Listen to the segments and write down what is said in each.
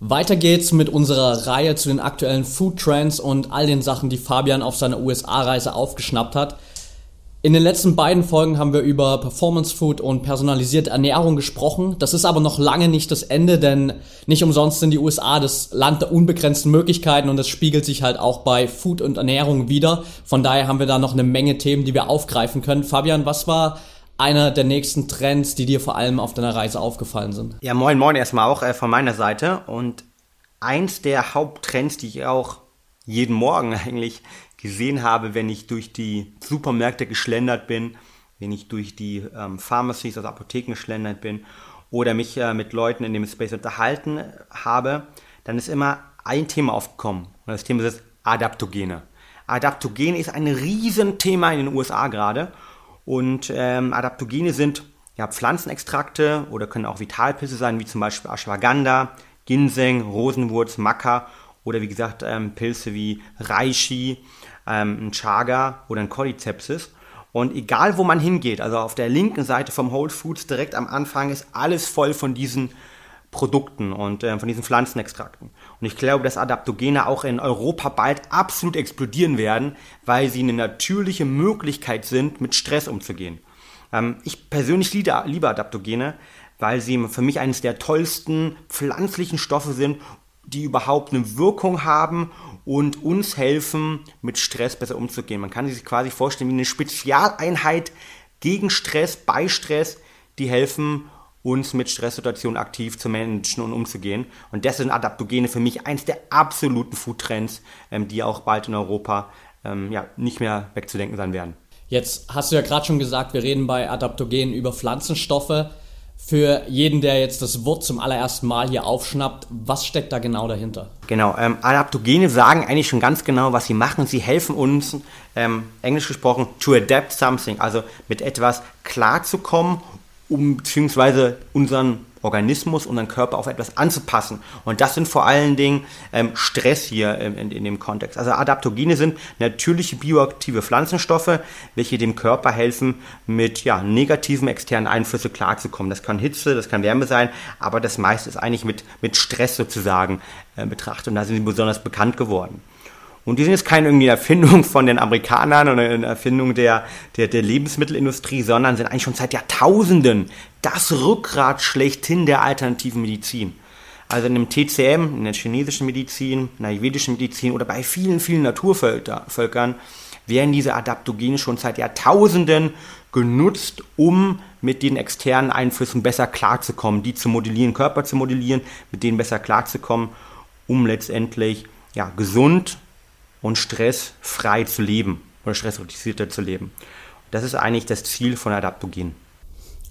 Weiter geht's mit unserer Reihe zu den aktuellen Food Trends und all den Sachen, die Fabian auf seiner USA-Reise aufgeschnappt hat. In den letzten beiden Folgen haben wir über Performance Food und personalisierte Ernährung gesprochen. Das ist aber noch lange nicht das Ende, denn nicht umsonst sind die USA das Land der unbegrenzten Möglichkeiten und das spiegelt sich halt auch bei Food und Ernährung wieder. Von daher haben wir da noch eine Menge Themen, die wir aufgreifen können. Fabian, was war einer der nächsten Trends, die dir vor allem auf deiner Reise aufgefallen sind? Ja, moin, moin erstmal auch äh, von meiner Seite. Und eins der Haupttrends, die ich auch jeden Morgen eigentlich gesehen habe, wenn ich durch die Supermärkte geschlendert bin, wenn ich durch die ähm, Pharmacies, also Apotheken geschlendert bin oder mich äh, mit Leuten in dem Space unterhalten habe, dann ist immer ein Thema aufgekommen. Und das Thema ist Adaptogene. Adaptogene ist ein Riesenthema in den USA gerade. Und ähm, Adaptogene sind ja, Pflanzenextrakte oder können auch Vitalpilze sein, wie zum Beispiel Ashwagandha, Ginseng, Rosenwurz, Maca oder wie gesagt ähm, Pilze wie Reishi, ähm, ein Chaga oder ein Cordycepsis. Und egal wo man hingeht, also auf der linken Seite vom Whole Foods direkt am Anfang ist alles voll von diesen Produkten und äh, von diesen Pflanzenextrakten. Und ich glaube, dass Adaptogene auch in Europa bald absolut explodieren werden, weil sie eine natürliche Möglichkeit sind, mit Stress umzugehen. Ähm, ich persönlich liebe, liebe Adaptogene, weil sie für mich eines der tollsten pflanzlichen Stoffe sind, die überhaupt eine Wirkung haben und uns helfen, mit Stress besser umzugehen. Man kann sich quasi vorstellen wie eine Spezialeinheit gegen Stress, bei Stress, die helfen, uns mit Stresssituationen aktiv zu managen und umzugehen. Und das sind Adaptogene für mich eins der absoluten Foodtrends, ähm, die auch bald in Europa ähm, ja, nicht mehr wegzudenken sein werden. Jetzt hast du ja gerade schon gesagt, wir reden bei Adaptogenen über Pflanzenstoffe. Für jeden, der jetzt das Wort zum allerersten Mal hier aufschnappt, was steckt da genau dahinter? Genau, ähm, Adaptogene sagen eigentlich schon ganz genau, was sie machen. Sie helfen uns, ähm, englisch gesprochen, to adapt something, also mit etwas klarzukommen um beziehungsweise unseren Organismus, unseren Körper auf etwas anzupassen. Und das sind vor allen Dingen ähm, Stress hier ähm, in, in, dem Kontext. Also Adaptogene sind natürliche bioaktive Pflanzenstoffe, welche dem Körper helfen, mit ja, negativen externen Einflüssen klarzukommen. Das kann Hitze, das kann Wärme sein, aber das meiste ist eigentlich mit, mit Stress sozusagen äh, betrachtet. Und da sind sie besonders bekannt geworden. Und die sind jetzt keine irgendwie Erfindung von den Amerikanern oder eine Erfindung der, der, der Lebensmittelindustrie, sondern sind eigentlich schon seit Jahrtausenden das Rückgrat schlechthin der alternativen Medizin. Also in dem TCM, in der chinesischen Medizin, in der ayurvedischen Medizin oder bei vielen, vielen Naturvölkern werden diese Adaptogene schon seit Jahrtausenden genutzt, um mit den externen Einflüssen besser klarzukommen, die zu modellieren, Körper zu modellieren, mit denen besser klarzukommen, um letztendlich ja, gesund und stressfrei zu leben oder stressreduzierter zu leben. Das ist eigentlich das Ziel von Adaptogen.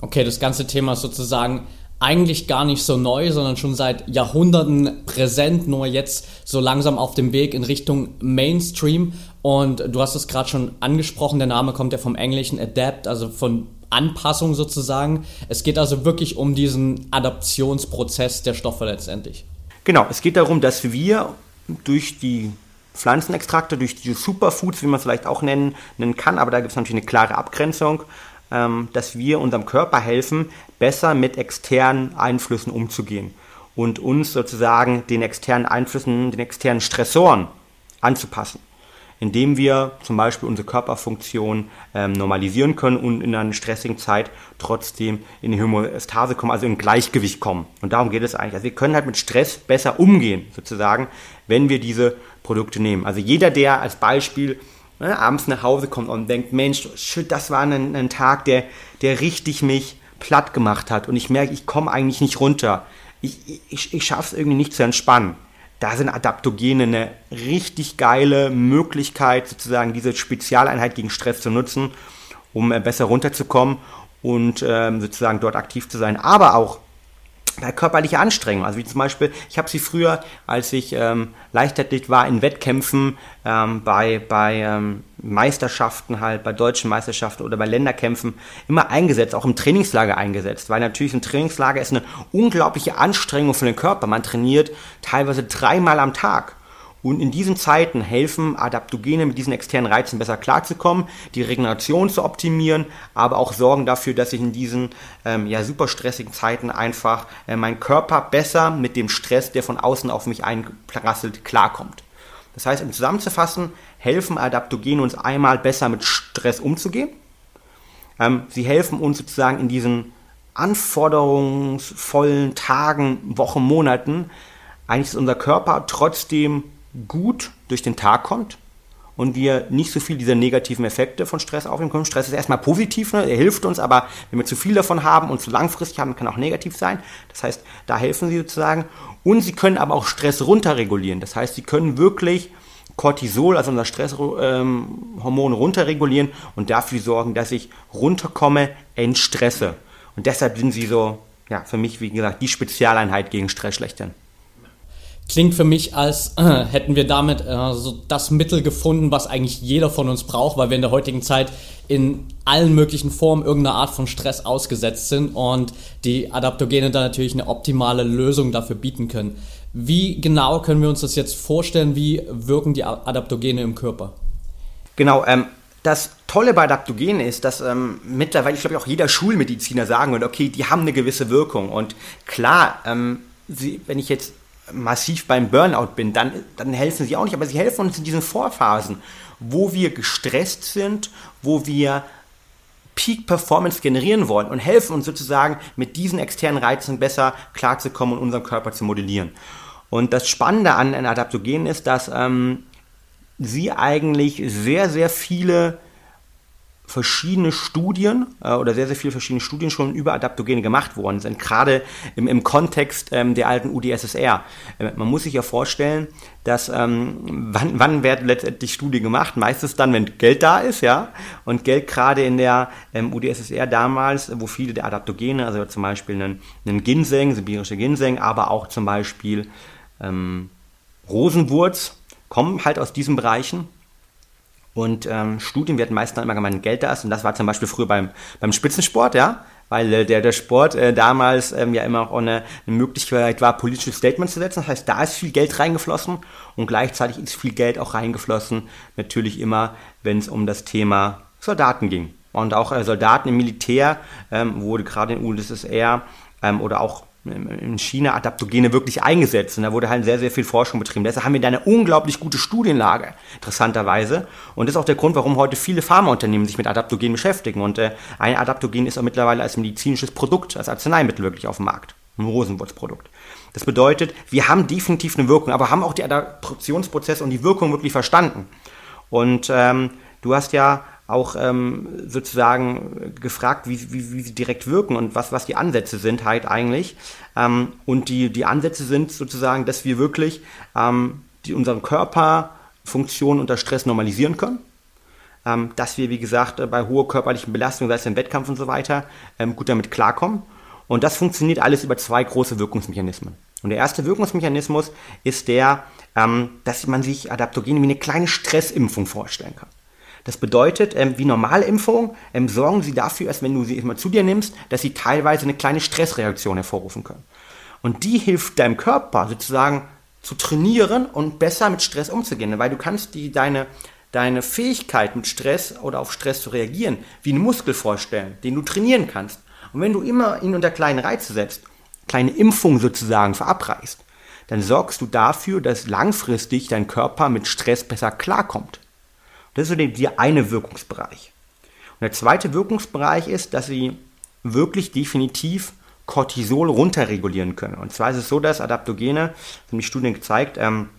Okay, das ganze Thema ist sozusagen eigentlich gar nicht so neu, sondern schon seit Jahrhunderten präsent, nur jetzt so langsam auf dem Weg in Richtung Mainstream. Und du hast es gerade schon angesprochen, der Name kommt ja vom englischen Adapt, also von Anpassung sozusagen. Es geht also wirklich um diesen Adaptionsprozess der Stoffe letztendlich. Genau, es geht darum, dass wir durch die Pflanzenextrakte, durch die Superfoods, wie man es vielleicht auch nennen, nennen kann, aber da gibt es natürlich eine klare Abgrenzung, ähm, dass wir unserem Körper helfen, besser mit externen Einflüssen umzugehen und uns sozusagen den externen Einflüssen, den externen Stressoren anzupassen indem wir zum Beispiel unsere Körperfunktion ähm, normalisieren können und in einer stressigen Zeit trotzdem in die Homöostase kommen, also in Gleichgewicht kommen. Und darum geht es eigentlich. Also wir können halt mit Stress besser umgehen, sozusagen, wenn wir diese Produkte nehmen. Also jeder, der als Beispiel ne, abends nach Hause kommt und denkt, Mensch, shit, das war ein, ein Tag, der, der richtig mich platt gemacht hat und ich merke, ich komme eigentlich nicht runter. Ich, ich, ich schaffe es irgendwie nicht zu entspannen da sind Adaptogene eine richtig geile Möglichkeit, sozusagen diese Spezialeinheit gegen Stress zu nutzen, um äh, besser runterzukommen und ähm, sozusagen dort aktiv zu sein. Aber auch bei körperlicher Anstrengung. Also wie zum Beispiel, ich habe sie früher, als ich ähm, Leichtathlet war, in Wettkämpfen, ähm, bei, bei ähm, Meisterschaften halt, bei deutschen Meisterschaften oder bei Länderkämpfen immer eingesetzt, auch im Trainingslager eingesetzt, weil natürlich ein Trainingslager ist eine unglaubliche Anstrengung für den Körper. Man trainiert teilweise dreimal am Tag. Und in diesen Zeiten helfen Adaptogene mit diesen externen Reizen besser klarzukommen, die Regeneration zu optimieren, aber auch sorgen dafür, dass ich in diesen ähm, ja, super stressigen Zeiten einfach äh, mein Körper besser mit dem Stress, der von außen auf mich einprasselt, klarkommt. Das heißt, um zusammenzufassen, helfen Adaptogene uns einmal besser mit Stress umzugehen. Ähm, sie helfen uns sozusagen in diesen anforderungsvollen Tagen, Wochen, Monaten, eigentlich ist unser Körper trotzdem gut durch den Tag kommt und wir nicht so viel dieser negativen Effekte von Stress aufnehmen können. Stress ist erstmal positiv, ne? er hilft uns, aber wenn wir zu viel davon haben und zu langfristig haben, kann auch negativ sein. Das heißt, da helfen sie sozusagen. Und sie können aber auch Stress runterregulieren. Das heißt, sie können wirklich Cortisol, also unser Stresshormon, ähm, runterregulieren und dafür sorgen, dass ich runterkomme, entstresse. Und deshalb sind sie so, ja, für mich, wie gesagt, die Spezialeinheit gegen Stress schlechthin. Klingt für mich, als äh, hätten wir damit äh, so das Mittel gefunden, was eigentlich jeder von uns braucht, weil wir in der heutigen Zeit in allen möglichen Formen irgendeiner Art von Stress ausgesetzt sind und die Adaptogene da natürlich eine optimale Lösung dafür bieten können. Wie genau können wir uns das jetzt vorstellen? Wie wirken die Adaptogene im Körper? Genau, ähm, das Tolle bei Adaptogenen ist, dass ähm, mittlerweile, ich glaube, auch jeder Schulmediziner sagen wird, okay, die haben eine gewisse Wirkung. Und klar, ähm, sie, wenn ich jetzt massiv beim Burnout bin, dann, dann helfen sie auch nicht, aber sie helfen uns in diesen Vorphasen, wo wir gestresst sind, wo wir Peak Performance generieren wollen und helfen uns sozusagen mit diesen externen Reizen besser klarzukommen und unseren Körper zu modellieren. Und das Spannende an, Adaptogenen ist, dass ähm, sie eigentlich sehr, sehr viele verschiedene Studien äh, oder sehr, sehr viele verschiedene Studien schon über Adaptogene gemacht worden sind, gerade im, im Kontext ähm, der alten UdSSR. Äh, man muss sich ja vorstellen, dass ähm, wann, wann werden letztendlich Studien gemacht? Meistens dann, wenn Geld da ist, ja. Und Geld gerade in der ähm, UdSSR damals, wo viele der Adaptogene, also zum Beispiel einen, einen Ginseng, sibirische Ginseng, aber auch zum Beispiel ähm, Rosenwurz, kommen halt aus diesen Bereichen und ähm, Studien werden meistens immer gemeint, Geld da ist. Und das war zum Beispiel früher beim, beim Spitzensport, ja. Weil äh, der, der Sport äh, damals ähm, ja immer auch eine, eine Möglichkeit war, politische Statements zu setzen. Das heißt, da ist viel Geld reingeflossen und gleichzeitig ist viel Geld auch reingeflossen, natürlich immer, wenn es um das Thema Soldaten ging. Und auch äh, Soldaten im Militär ähm, wurde gerade in UdSSR ähm, oder auch in China Adaptogene wirklich eingesetzt. Und da wurde halt sehr, sehr viel Forschung betrieben. Deshalb haben wir da eine unglaublich gute Studienlage, interessanterweise. Und das ist auch der Grund, warum heute viele Pharmaunternehmen sich mit Adaptogenen beschäftigen. Und äh, ein Adaptogen ist auch mittlerweile als medizinisches Produkt, als Arzneimittel wirklich auf dem Markt. Ein Rosenwurzprodukt. Das bedeutet, wir haben definitiv eine Wirkung, aber haben auch die Adaptionsprozesse und die Wirkung wirklich verstanden. Und ähm, du hast ja auch ähm, sozusagen gefragt, wie, wie, wie sie direkt wirken und was, was die Ansätze sind halt eigentlich. Ähm, und die, die Ansätze sind sozusagen, dass wir wirklich ähm, die, unseren Körperfunktionen unter Stress normalisieren können. Ähm, dass wir, wie gesagt, bei hoher körperlichen Belastung, sei es im Wettkampf und so weiter, ähm, gut damit klarkommen. Und das funktioniert alles über zwei große Wirkungsmechanismen. Und der erste Wirkungsmechanismus ist der, ähm, dass man sich Adaptogene wie eine kleine Stressimpfung vorstellen kann. Das bedeutet, ähm, wie normale Impfungen ähm, sorgen sie dafür, dass wenn du sie immer zu dir nimmst, dass sie teilweise eine kleine Stressreaktion hervorrufen können. Und die hilft deinem Körper sozusagen zu trainieren und besser mit Stress umzugehen, weil du kannst die, deine, deine Fähigkeit mit Stress oder auf Stress zu reagieren wie einen Muskel vorstellen, den du trainieren kannst. Und wenn du immer ihn unter kleine Reize setzt, kleine Impfungen sozusagen verabreichst, dann sorgst du dafür, dass langfristig dein Körper mit Stress besser klarkommt. Das ist so der, eine Wirkungsbereich. Und der zweite Wirkungsbereich ist, dass sie wirklich definitiv Cortisol runterregulieren können. Und zwar ist es so, dass Adaptogene, das haben die Studien gezeigt, ähm,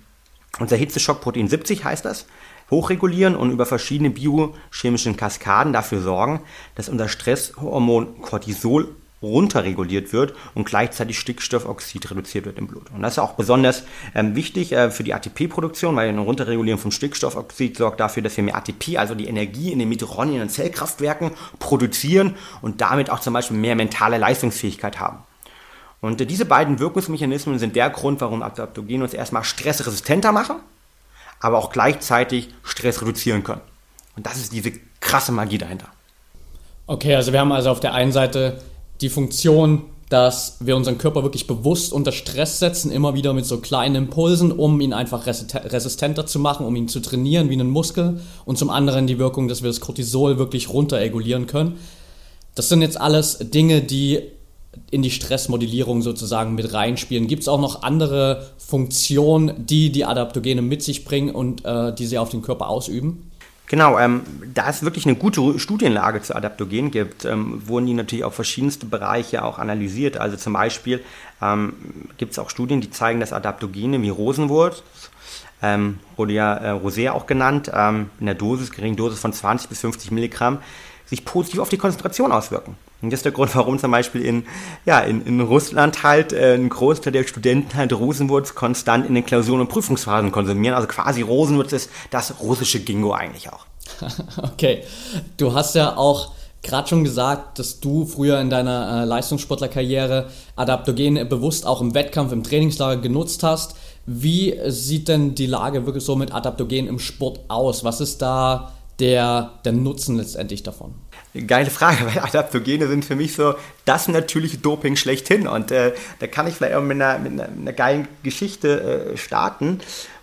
unser Hitzeschockprotein 70 heißt das, hochregulieren und über verschiedene biochemischen Kaskaden dafür sorgen, dass unser Stresshormon Cortisol runterreguliert wird und gleichzeitig Stickstoffoxid reduziert wird im Blut. Und das ist auch besonders ähm, wichtig äh, für die ATP-Produktion, weil eine Runterregulierung vom Stickstoffoxid sorgt dafür, dass wir mehr ATP, also die Energie in den Mitochondrien und Zellkraftwerken produzieren und damit auch zum Beispiel mehr mentale Leistungsfähigkeit haben. Und äh, diese beiden Wirkungsmechanismen sind der Grund, warum Adaptogene uns erstmal stressresistenter machen, aber auch gleichzeitig Stress reduzieren können. Und das ist diese krasse Magie dahinter. Okay, also wir haben also auf der einen Seite die Funktion, dass wir unseren Körper wirklich bewusst unter Stress setzen, immer wieder mit so kleinen Impulsen, um ihn einfach resistenter zu machen, um ihn zu trainieren wie einen Muskel. Und zum anderen die Wirkung, dass wir das Cortisol wirklich runterregulieren können. Das sind jetzt alles Dinge, die in die Stressmodellierung sozusagen mit reinspielen. Gibt es auch noch andere Funktionen, die die Adaptogene mit sich bringen und äh, die sie auf den Körper ausüben? Genau, ähm, da es wirklich eine gute Studienlage zu Adaptogen gibt, ähm, wurden die natürlich auf verschiedenste Bereiche auch analysiert. Also zum Beispiel ähm, gibt es auch Studien, die zeigen, dass Adaptogene wie Rosenwurz, ähm, wurde ja äh, Rosé auch genannt, ähm, in der Dosis, geringen Dosis von 20 bis 50 Milligramm, sich positiv auf die Konzentration auswirken. Und das ist der Grund, warum zum Beispiel in, ja, in, in Russland halt äh, ein Großteil der Studenten halt Rosenwurz konstant in den Klausuren und Prüfungsphasen konsumieren. Also quasi Rosenwurz ist das russische Gingo eigentlich auch. okay, du hast ja auch gerade schon gesagt, dass du früher in deiner äh, Leistungssportlerkarriere Adaptogene bewusst auch im Wettkampf, im Trainingslager genutzt hast. Wie sieht denn die Lage wirklich so mit Adaptogenen im Sport aus? Was ist da der, der Nutzen letztendlich davon? Geile Frage, weil Adaptogene sind für mich so das natürliche Doping schlechthin. Und äh, da kann ich vielleicht auch mit einer, mit einer, einer geilen Geschichte äh, starten.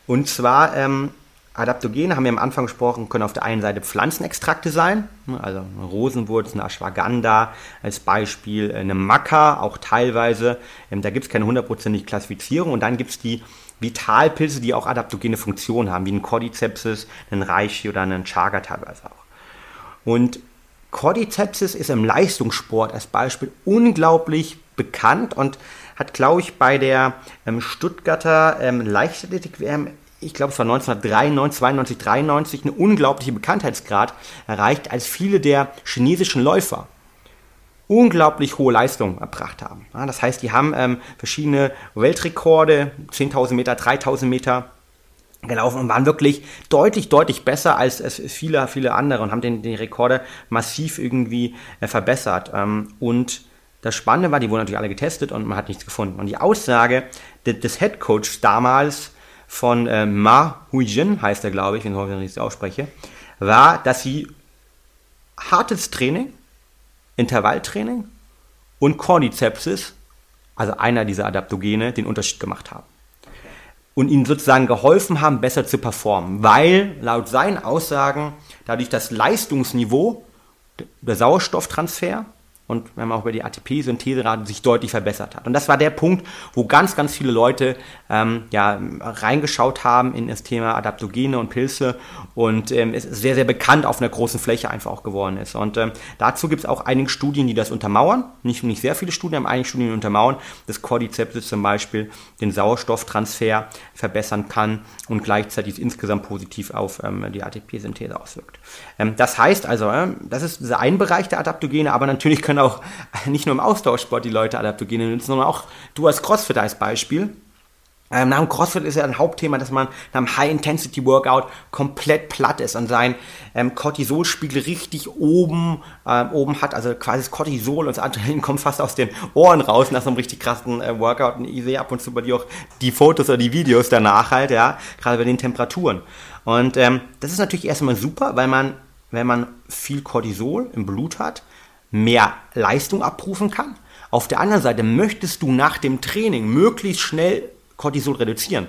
Und zwar, ähm, Adaptogene, haben wir am Anfang gesprochen, können auf der einen Seite Pflanzenextrakte sein, ne, also eine Rosenwurz, eine Ashwagandha als Beispiel, eine Maca auch teilweise. Ähm, da gibt es keine hundertprozentige Klassifizierung. Und dann gibt es die Vitalpilze, die auch adaptogene Funktionen haben, wie ein Cordycepsis, ein Reishi oder einen Chaga teilweise auch. Und Cordycepsis ist im Leistungssport als Beispiel unglaublich bekannt und hat, glaube ich, bei der ähm, Stuttgarter ähm, Leichtathletik-WM, ich glaube, es war 1993, 92, 93, eine unglaubliche Bekanntheitsgrad erreicht, als viele der chinesischen Läufer unglaublich hohe Leistungen erbracht haben. Ja, das heißt, die haben ähm, verschiedene Weltrekorde, 10.000 Meter, 3.000 Meter gelaufen und waren wirklich deutlich, deutlich besser als, als viele, viele andere und haben den, den Rekorde massiv irgendwie äh, verbessert. Ähm, und das Spannende war, die wurden natürlich alle getestet und man hat nichts gefunden. Und die Aussage des, des Head Coach damals von äh, Ma Huijin, heißt er, glaube ich, wenn ich es ausspreche, war, dass sie hartes Training, Intervalltraining und Cordycepsis, also einer dieser Adaptogene, den Unterschied gemacht haben. Und ihnen sozusagen geholfen haben, besser zu performen, weil laut seinen Aussagen dadurch das Leistungsniveau, der Sauerstofftransfer und wenn man auch über die ATP-Syntheserate sich deutlich verbessert hat. Und das war der Punkt, wo ganz, ganz viele Leute ähm, ja, reingeschaut haben in das Thema Adaptogene und Pilze und ähm, es sehr, sehr bekannt auf einer großen Fläche einfach auch geworden ist. Und ähm, dazu gibt es auch einige Studien, die das untermauern. Nicht, nicht sehr viele Studien, aber einige Studien, die untermauern, dass Cordyceps zum Beispiel den Sauerstofftransfer verbessern kann und gleichzeitig insgesamt positiv auf ähm, die ATP-Synthese auswirkt. Ähm, das heißt also, äh, das ist ein Bereich der Adaptogene, aber natürlich können auch nicht nur im Austauschsport die Leute Adaptogene nutzen, sondern auch du als Crossfit als Beispiel. Ähm, nach dem CrossFit ist ja ein Hauptthema, dass man nach einem High-Intensity-Workout komplett platt ist und seinen ähm, Cortisolspiegel richtig oben, ähm, oben hat, also quasi das Cortisol und das Adrenalin kommt fast aus den Ohren raus nach so einem richtig krassen äh, Workout. Und ich sehe ab und zu bei dir auch die Fotos oder die Videos danach halt, ja, gerade bei den Temperaturen. Und ähm, das ist natürlich erstmal super, weil man, wenn man viel Cortisol im Blut hat, mehr Leistung abrufen kann. Auf der anderen Seite möchtest du nach dem Training möglichst schnell Cortisol reduzieren.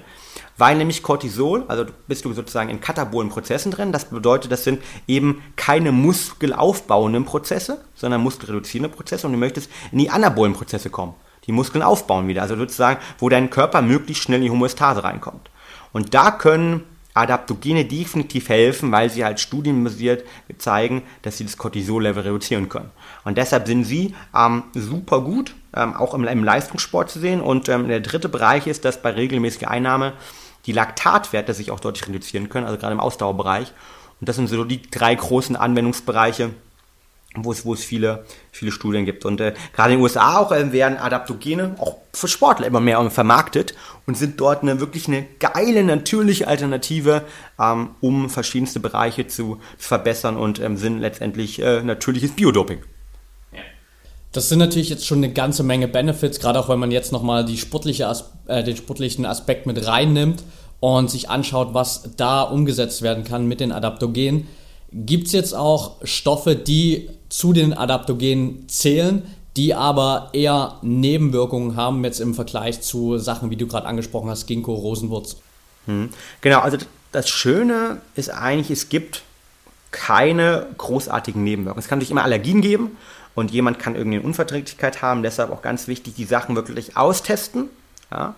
Weil nämlich Cortisol, also bist du sozusagen in katabolen Prozessen drin, das bedeutet, das sind eben keine muskelaufbauenden Prozesse, sondern muskelreduzierende Prozesse und du möchtest in die anabolen Prozesse kommen, die Muskeln aufbauen wieder, also sozusagen, wo dein Körper möglichst schnell in die Homöostase reinkommt. Und da können Adaptogene definitiv helfen, weil sie halt studienbasiert zeigen, dass sie das Cortisol-Level reduzieren können. Und deshalb sind sie ähm, super gut, ähm, auch im, im, Leistungssport zu sehen. Und ähm, der dritte Bereich ist, dass bei regelmäßiger Einnahme die Laktatwerte sich auch deutlich reduzieren können, also gerade im Ausdauerbereich. Und das sind so die drei großen Anwendungsbereiche, wo es, wo es viele, viele Studien gibt. Und äh, gerade in den USA auch äh, werden Adaptogene auch für Sportler immer mehr vermarktet und sind dort eine wirklich eine geile, natürliche Alternative, ähm, um verschiedenste Bereiche zu, zu verbessern und ähm, sind letztendlich äh, natürliches Biodoping. Das sind natürlich jetzt schon eine ganze Menge Benefits, gerade auch wenn man jetzt nochmal die sportliche äh, den sportlichen Aspekt mit reinnimmt und sich anschaut, was da umgesetzt werden kann mit den Adaptogenen. Gibt es jetzt auch Stoffe, die zu den Adaptogenen zählen, die aber eher Nebenwirkungen haben, jetzt im Vergleich zu Sachen, wie du gerade angesprochen hast, Ginkgo, Rosenwurz? Hm. Genau, also das Schöne ist eigentlich, es gibt keine großartigen Nebenwirkungen. Es kann natürlich immer Allergien geben und jemand kann irgendwie eine Unverträglichkeit haben. Deshalb auch ganz wichtig, die Sachen wirklich austesten ja,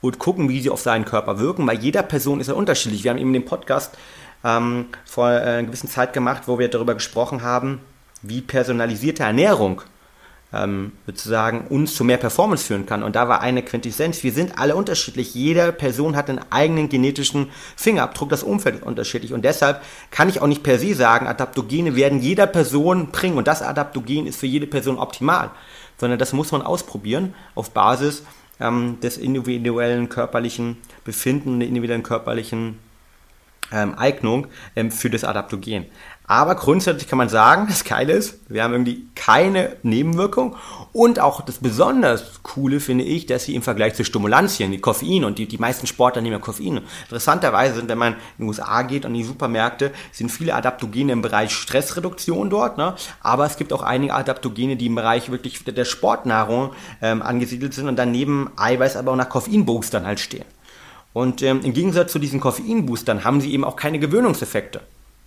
und gucken, wie sie auf seinen Körper wirken, weil jeder Person ist ja unterschiedlich. Wir haben eben den Podcast ähm, vor äh, einer gewissen Zeit gemacht, wo wir darüber gesprochen haben, wie personalisierte Ernährung ähm, sozusagen uns zu mehr Performance führen kann. Und da war eine Quintessenz. Wir sind alle unterschiedlich. Jede Person hat einen eigenen genetischen Fingerabdruck. Das Umfeld ist unterschiedlich. Und deshalb kann ich auch nicht per se sagen, Adaptogene werden jeder Person bringen. Und das Adaptogen ist für jede Person optimal. Sondern das muss man ausprobieren auf Basis ähm, des individuellen körperlichen Befinden, der individuellen körperlichen ähm, Eignung ähm, für das Adaptogen. Aber grundsätzlich kann man sagen, das Geile ist, wir haben irgendwie keine Nebenwirkung und auch das besonders Coole finde ich, dass sie im Vergleich zu Stimulantien, die Koffein und die, die meisten Sportler nehmen ja Koffein. Interessanterweise sind, wenn man in die USA geht und in die Supermärkte, sind viele Adaptogene im Bereich Stressreduktion dort, ne? aber es gibt auch einige Adaptogene, die im Bereich wirklich der Sportnahrung ähm, angesiedelt sind und daneben Eiweiß aber auch nach Koffeinboostern halt stehen. Und ähm, im Gegensatz zu diesen Koffeinboostern haben sie eben auch keine Gewöhnungseffekte.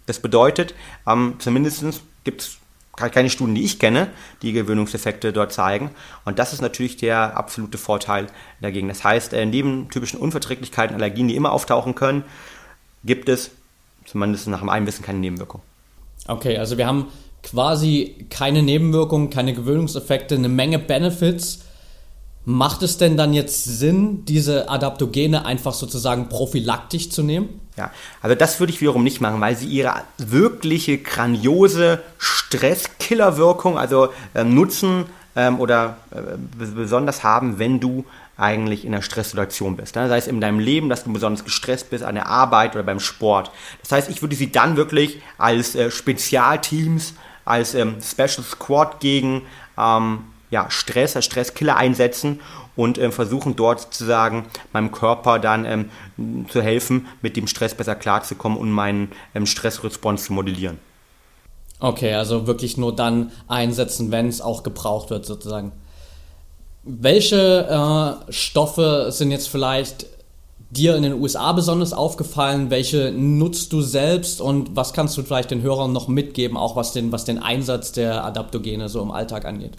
Das bedeutet, ähm, zumindest gibt es keine Studien, die ich kenne, die Gewöhnungseffekte dort zeigen. Und das ist natürlich der absolute Vorteil dagegen. Das heißt, äh, neben typischen Unverträglichkeiten, Allergien, die immer auftauchen können, gibt es zumindest nach meinem Wissen keine Nebenwirkung. Okay, also wir haben quasi keine Nebenwirkungen, keine Gewöhnungseffekte, eine Menge Benefits Macht es denn dann jetzt Sinn, diese Adaptogene einfach sozusagen prophylaktisch zu nehmen? Ja, also das würde ich wiederum nicht machen, weil sie ihre wirkliche grandiose Stresskillerwirkung, also äh, nutzen ähm, oder äh, besonders haben, wenn du eigentlich in einer Stresssituation bist. Ne? Sei es in deinem Leben, dass du besonders gestresst bist, an der Arbeit oder beim Sport. Das heißt, ich würde sie dann wirklich als äh, Spezialteams, als ähm, Special Squad gegen ähm, ja, Stress, als Stresskiller einsetzen und äh, versuchen dort sozusagen meinem Körper dann ähm, zu helfen, mit dem Stress besser klarzukommen und meinen ähm, Stressresponse zu modellieren. Okay, also wirklich nur dann einsetzen, wenn es auch gebraucht wird sozusagen. Welche äh, Stoffe sind jetzt vielleicht dir in den USA besonders aufgefallen? Welche nutzt du selbst und was kannst du vielleicht den Hörern noch mitgeben, auch was den, was den Einsatz der Adaptogene so im Alltag angeht?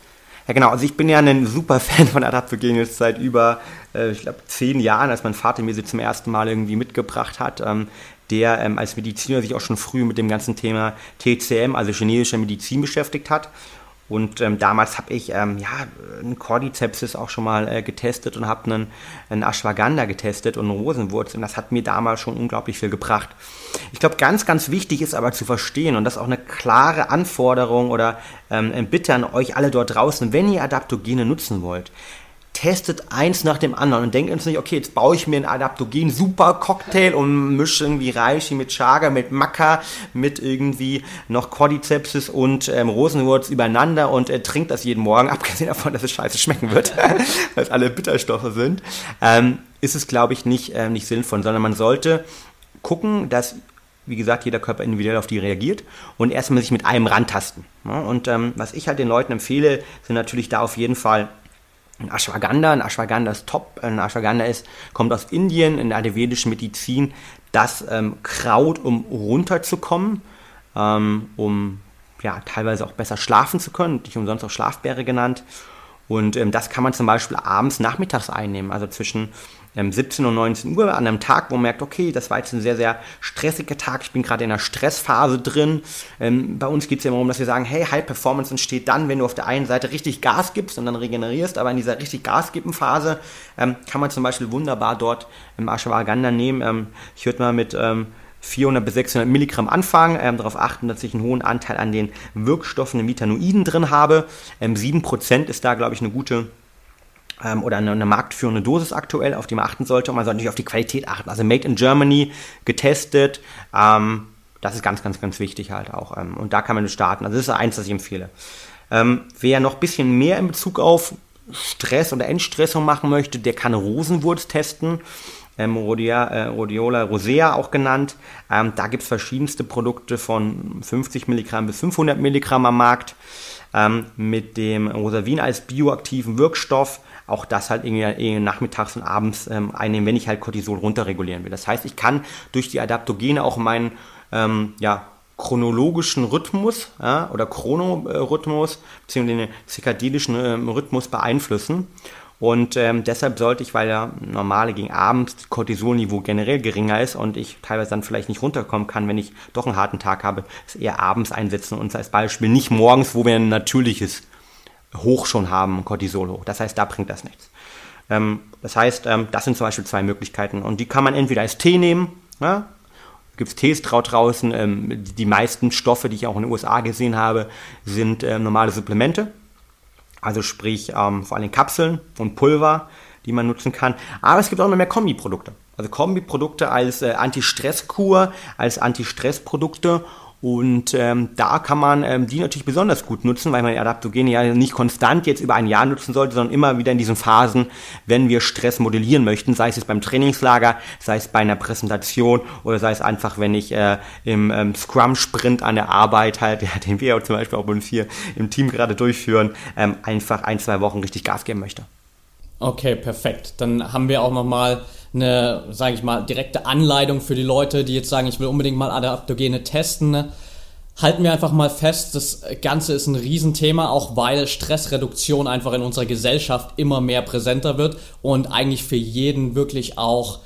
Ja, genau. Also ich bin ja ein super Fan von Adaptogenius seit über, äh, ich glaube, zehn Jahren, als mein Vater mir sie zum ersten Mal irgendwie mitgebracht hat. Ähm, der ähm, als Mediziner sich auch schon früh mit dem ganzen Thema TCM, also chinesischer Medizin, beschäftigt hat. Und ähm, damals habe ich ähm, ja, einen Cordycepsis auch schon mal äh, getestet und habe einen, einen Ashwagandha getestet und einen Rosenwurz. Und das hat mir damals schon unglaublich viel gebracht. Ich glaube, ganz, ganz wichtig ist aber zu verstehen, und das ist auch eine klare Anforderung oder ähm, Bitte an euch alle dort draußen, wenn ihr Adaptogene nutzen wollt, testet eins nach dem anderen und denkt uns nicht, okay, jetzt baue ich mir einen Adaptogen super Cocktail und mische irgendwie Reishi mit Chaga, mit Maca, mit irgendwie noch Cordycepsis und ähm, Rosenwurz übereinander und äh, trinkt das jeden Morgen, abgesehen davon, dass es scheiße schmecken wird, weil es alle Bitterstoffe sind, ähm, ist es, glaube ich, nicht, äh, nicht sinnvoll, sondern man sollte gucken, dass wie gesagt, jeder Körper individuell auf die reagiert und erstmal sich mit einem rantasten. Ja, und ähm, was ich halt den Leuten empfehle, sind natürlich da auf jeden Fall ein Ashwagandha, ein Ashwagandha ist top, ein Ashwagandha ist, kommt aus Indien in der ayurvedischen Medizin, das ähm, Kraut, um runterzukommen, ähm, um ja, teilweise auch besser schlafen zu können, nicht umsonst auch Schlafbeere genannt. Und ähm, das kann man zum Beispiel abends, nachmittags einnehmen, also zwischen 17 und 19 Uhr an einem Tag, wo man merkt, okay, das war jetzt ein sehr, sehr stressiger Tag, ich bin gerade in einer Stressphase drin. Ähm, bei uns geht es ja immer darum, dass wir sagen, hey, High Performance entsteht dann, wenn du auf der einen Seite richtig Gas gibst und dann regenerierst, aber in dieser richtig Gas Phase ähm, kann man zum Beispiel wunderbar dort im Ashwagandha nehmen. Ähm, ich würde mal mit 400 bis 600 Milligramm anfangen, ähm, darauf achten, dass ich einen hohen Anteil an den Wirkstoffen, den Vitanoiden drin habe. Ähm, 7% ist da, glaube ich, eine gute ähm, oder eine, eine, marktführende Dosis aktuell, auf die man achten sollte. Und man sollte natürlich auf die Qualität achten. Also Made in Germany, getestet. Ähm, das ist ganz, ganz, ganz wichtig halt auch. Ähm, und da kann man starten. Also das ist eins, das ich empfehle. Ähm, wer noch bisschen mehr in Bezug auf Stress oder Entstressung machen möchte, der kann Rosenwurz testen. Ähm, Rhodia, äh, Rhodiola rosea auch genannt. Ähm, da gibt es verschiedenste Produkte von 50 Milligramm bis 500 Milligramm am Markt. Ähm, mit dem Rosavin als bioaktiven Wirkstoff auch das halt irgendwie nachmittags und abends ähm, einnehmen, wenn ich halt Cortisol runterregulieren will. Das heißt, ich kann durch die Adaptogene auch meinen ähm, ja, chronologischen Rhythmus ja, oder Chronorhythmus beziehungsweise den zirkadilischen ähm, Rhythmus beeinflussen. Und ähm, deshalb sollte ich, weil ja normale gegen Abend Cortisolniveau generell geringer ist und ich teilweise dann vielleicht nicht runterkommen kann, wenn ich doch einen harten Tag habe, es eher abends einsetzen und als Beispiel nicht morgens, wo wir ein natürliches Hoch schon haben, Cortisol hoch. Das heißt, da bringt das nichts. Ähm, das heißt, ähm, das sind zum Beispiel zwei Möglichkeiten und die kann man entweder als Tee nehmen, ja? gibt es Tees draußen. Ähm, die meisten Stoffe, die ich auch in den USA gesehen habe, sind ähm, normale Supplemente. Also sprich ähm, vor allem Kapseln und Pulver, die man nutzen kann. Aber es gibt auch noch mehr Kombiprodukte. Also Kombiprodukte als äh, Anti-Stress-Kur, als Anti-Stress-Produkte und ähm, da kann man ähm, die natürlich besonders gut nutzen, weil man die Adaptogene ja nicht konstant jetzt über ein Jahr nutzen sollte, sondern immer wieder in diesen Phasen, wenn wir Stress modellieren möchten, sei es jetzt beim Trainingslager, sei es bei einer Präsentation oder sei es einfach, wenn ich äh, im ähm, Scrum-Sprint an der Arbeit halt, ja, den wir zum Beispiel auch bei uns hier im Team gerade durchführen, ähm, einfach ein, zwei Wochen richtig Gas geben möchte. Okay, perfekt. Dann haben wir auch nochmal eine, sage ich mal, direkte Anleitung für die Leute, die jetzt sagen, ich will unbedingt mal Adaptogene testen. Halten wir einfach mal fest, das Ganze ist ein Riesenthema, auch weil Stressreduktion einfach in unserer Gesellschaft immer mehr präsenter wird und eigentlich für jeden wirklich auch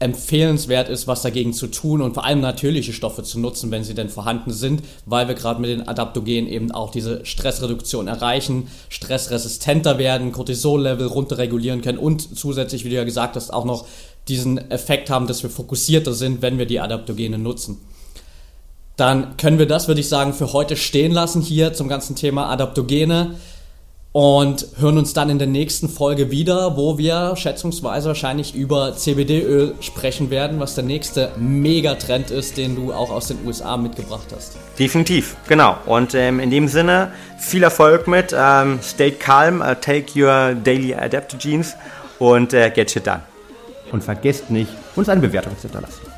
empfehlenswert ist, was dagegen zu tun und vor allem natürliche Stoffe zu nutzen, wenn sie denn vorhanden sind, weil wir gerade mit den Adaptogenen eben auch diese Stressreduktion erreichen, stressresistenter werden, Cortisol-Level runterregulieren können und zusätzlich, wie du ja gesagt hast, auch noch diesen Effekt haben, dass wir fokussierter sind, wenn wir die Adaptogene nutzen. Dann können wir das, würde ich sagen, für heute stehen lassen hier zum ganzen Thema Adaptogene und hören uns dann in der nächsten Folge wieder, wo wir schätzungsweise wahrscheinlich über CBD-Öl sprechen werden, was der nächste Megatrend ist, den du auch aus den USA mitgebracht hast. Definitiv, genau. Und ähm, in dem Sinne viel Erfolg mit. Ähm, stay calm, uh, take your daily adaptogens und uh, get shit done. Und vergesst nicht, uns eine Bewertung zu hinterlassen.